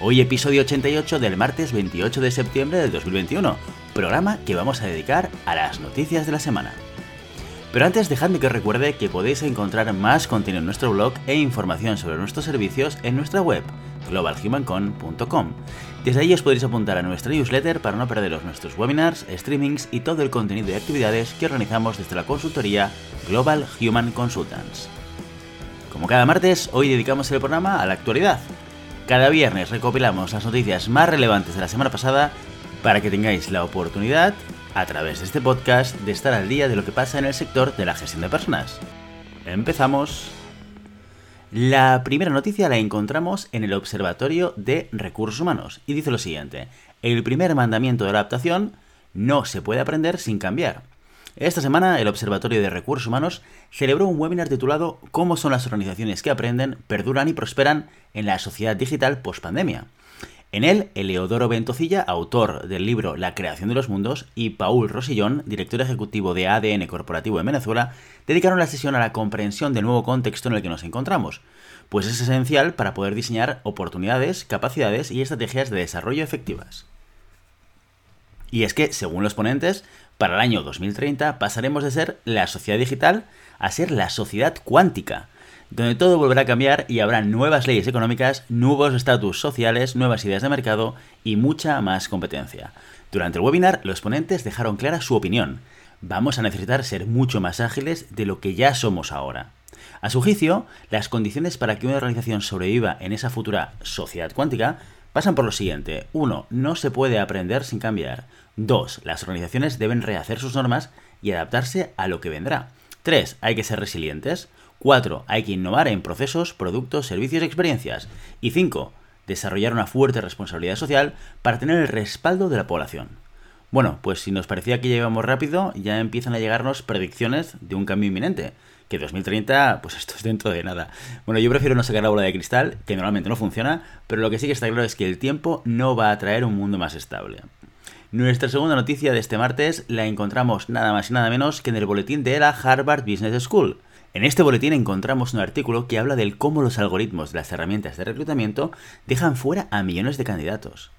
Hoy episodio 88 del martes 28 de septiembre del 2021, programa que vamos a dedicar a las noticias de la semana. Pero antes dejadme que os recuerde que podéis encontrar más contenido en nuestro blog e información sobre nuestros servicios en nuestra web, globalhumancon.com. Desde ahí os podréis apuntar a nuestra newsletter para no perderos nuestros webinars, streamings y todo el contenido y actividades que organizamos desde la consultoría Global Human Consultants. Como cada martes, hoy dedicamos el programa a la actualidad, cada viernes recopilamos las noticias más relevantes de la semana pasada para que tengáis la oportunidad, a través de este podcast, de estar al día de lo que pasa en el sector de la gestión de personas. Empezamos. La primera noticia la encontramos en el Observatorio de Recursos Humanos y dice lo siguiente. El primer mandamiento de la adaptación no se puede aprender sin cambiar. Esta semana el Observatorio de Recursos Humanos celebró un webinar titulado ¿Cómo son las organizaciones que aprenden, perduran y prosperan en la sociedad digital post-pandemia? En él, Eleodoro Ventocilla, autor del libro La creación de los mundos, y Paul Rosillón, director ejecutivo de ADN Corporativo en Venezuela, dedicaron la sesión a la comprensión del nuevo contexto en el que nos encontramos, pues es esencial para poder diseñar oportunidades, capacidades y estrategias de desarrollo efectivas. Y es que, según los ponentes, para el año 2030 pasaremos de ser la sociedad digital a ser la sociedad cuántica, donde todo volverá a cambiar y habrá nuevas leyes económicas, nuevos estatus sociales, nuevas ideas de mercado y mucha más competencia. Durante el webinar, los ponentes dejaron clara su opinión. Vamos a necesitar ser mucho más ágiles de lo que ya somos ahora. A su juicio, las condiciones para que una organización sobreviva en esa futura sociedad cuántica pasan por lo siguiente. 1. No se puede aprender sin cambiar. 2. Las organizaciones deben rehacer sus normas y adaptarse a lo que vendrá. 3. Hay que ser resilientes. 4. Hay que innovar en procesos, productos, servicios y experiencias. Y 5. Desarrollar una fuerte responsabilidad social para tener el respaldo de la población. Bueno, pues si nos parecía que ya rápido, ya empiezan a llegarnos predicciones de un cambio inminente. Que 2030, pues esto es dentro de nada. Bueno, yo prefiero no sacar la bola de cristal, que normalmente no funciona, pero lo que sí que está claro es que el tiempo no va a traer un mundo más estable. Nuestra segunda noticia de este martes la encontramos nada más y nada menos que en el boletín de la Harvard Business School. En este boletín encontramos un artículo que habla del cómo los algoritmos de las herramientas de reclutamiento dejan fuera a millones de candidatos.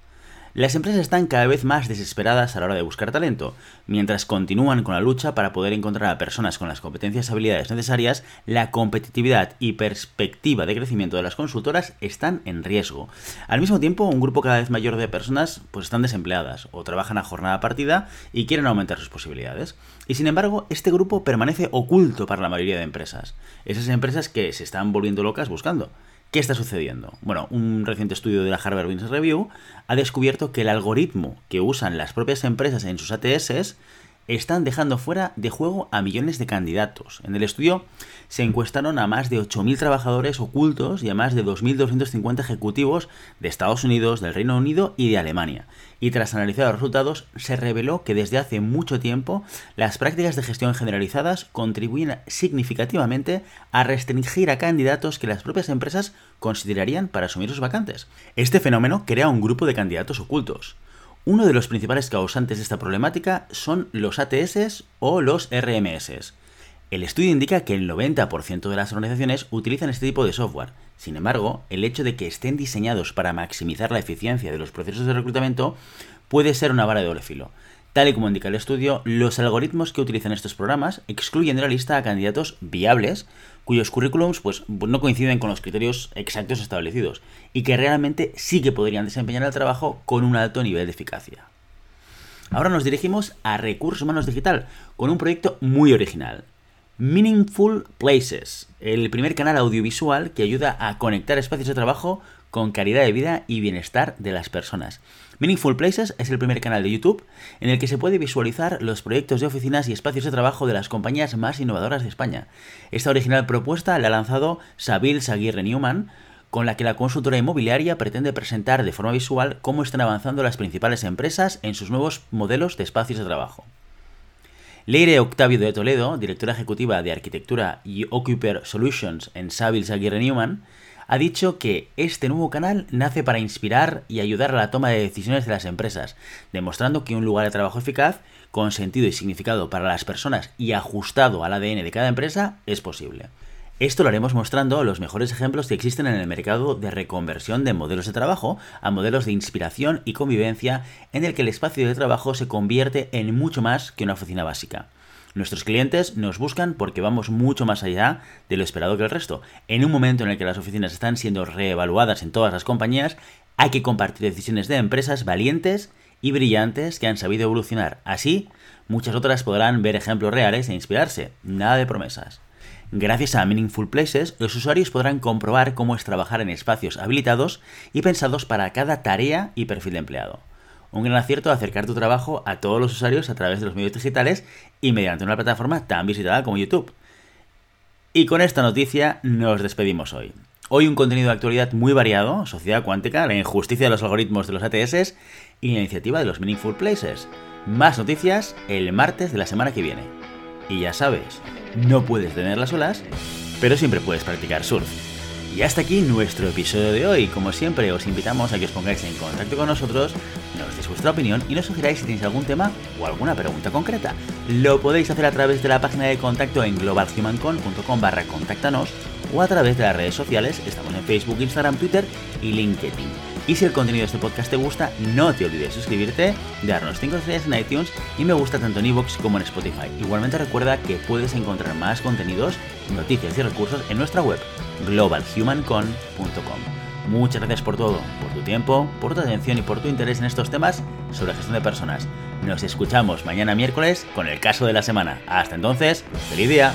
Las empresas están cada vez más desesperadas a la hora de buscar talento. Mientras continúan con la lucha para poder encontrar a personas con las competencias y habilidades necesarias, la competitividad y perspectiva de crecimiento de las consultoras están en riesgo. Al mismo tiempo, un grupo cada vez mayor de personas pues están desempleadas o trabajan a jornada partida y quieren aumentar sus posibilidades. Y sin embargo, este grupo permanece oculto para la mayoría de empresas. Esas empresas que se están volviendo locas buscando. ¿Qué está sucediendo? Bueno, un reciente estudio de la Harvard Business Review ha descubierto que el algoritmo que usan las propias empresas en sus ATS están dejando fuera de juego a millones de candidatos. En el estudio se encuestaron a más de 8.000 trabajadores ocultos y a más de 2.250 ejecutivos de Estados Unidos, del Reino Unido y de Alemania. Y tras analizar los resultados, se reveló que desde hace mucho tiempo las prácticas de gestión generalizadas contribuyen significativamente a restringir a candidatos que las propias empresas considerarían para asumir sus vacantes. Este fenómeno crea un grupo de candidatos ocultos. Uno de los principales causantes de esta problemática son los ATS o los RMS. El estudio indica que el 90% de las organizaciones utilizan este tipo de software. Sin embargo, el hecho de que estén diseñados para maximizar la eficiencia de los procesos de reclutamiento puede ser una vara de doble filo. Tal y como indica el estudio, los algoritmos que utilizan estos programas excluyen de la lista a candidatos viables cuyos currículums pues, no coinciden con los criterios exactos establecidos y que realmente sí que podrían desempeñar el trabajo con un alto nivel de eficacia. Ahora nos dirigimos a Recursos Humanos Digital con un proyecto muy original. Meaningful Places, el primer canal audiovisual que ayuda a conectar espacios de trabajo con calidad de vida y bienestar de las personas. Meaningful Places es el primer canal de YouTube en el que se puede visualizar los proyectos de oficinas y espacios de trabajo de las compañías más innovadoras de España. Esta original propuesta la ha lanzado Sabil Saguirre Newman con la que la consultora inmobiliaria pretende presentar de forma visual cómo están avanzando las principales empresas en sus nuevos modelos de espacios de trabajo. Leire Octavio de Toledo, directora ejecutiva de arquitectura y Occuper Solutions en Savills Aguirre Newman, ha dicho que este nuevo canal nace para inspirar y ayudar a la toma de decisiones de las empresas, demostrando que un lugar de trabajo eficaz, con sentido y significado para las personas y ajustado al ADN de cada empresa, es posible. Esto lo haremos mostrando los mejores ejemplos que existen en el mercado de reconversión de modelos de trabajo a modelos de inspiración y convivencia en el que el espacio de trabajo se convierte en mucho más que una oficina básica. Nuestros clientes nos buscan porque vamos mucho más allá de lo esperado que el resto. En un momento en el que las oficinas están siendo reevaluadas en todas las compañías, hay que compartir decisiones de empresas valientes y brillantes que han sabido evolucionar. Así, muchas otras podrán ver ejemplos reales e inspirarse. Nada de promesas. Gracias a Meaningful Places, los usuarios podrán comprobar cómo es trabajar en espacios habilitados y pensados para cada tarea y perfil de empleado un gran acierto acercar tu trabajo a todos los usuarios a través de los medios digitales y mediante una plataforma tan visitada como YouTube. Y con esta noticia nos despedimos hoy. Hoy un contenido de actualidad muy variado, sociedad cuántica, la injusticia de los algoritmos de los ATS y la iniciativa de los Meaningful Places. Más noticias el martes de la semana que viene. Y ya sabes, no puedes tener las olas, pero siempre puedes practicar surf. Y hasta aquí nuestro episodio de hoy. Como siempre, os invitamos a que os pongáis en contacto con nosotros, nos deis vuestra opinión y nos sugeráis si tenéis algún tema o alguna pregunta concreta. Lo podéis hacer a través de la página de contacto en globalhumancon.com barra contáctanos o a través de las redes sociales, estamos en Facebook, Instagram, Twitter y LinkedIn. Y si el contenido de este podcast te gusta, no te olvides de suscribirte, darnos 5 estrellas en iTunes y me gusta tanto en iVoox como en Spotify. Igualmente recuerda que puedes encontrar más contenidos, noticias y recursos en nuestra web globalhumancon.com. Muchas gracias por todo, por tu tiempo, por tu atención y por tu interés en estos temas sobre gestión de personas. Nos escuchamos mañana miércoles con el caso de la semana. Hasta entonces, feliz día.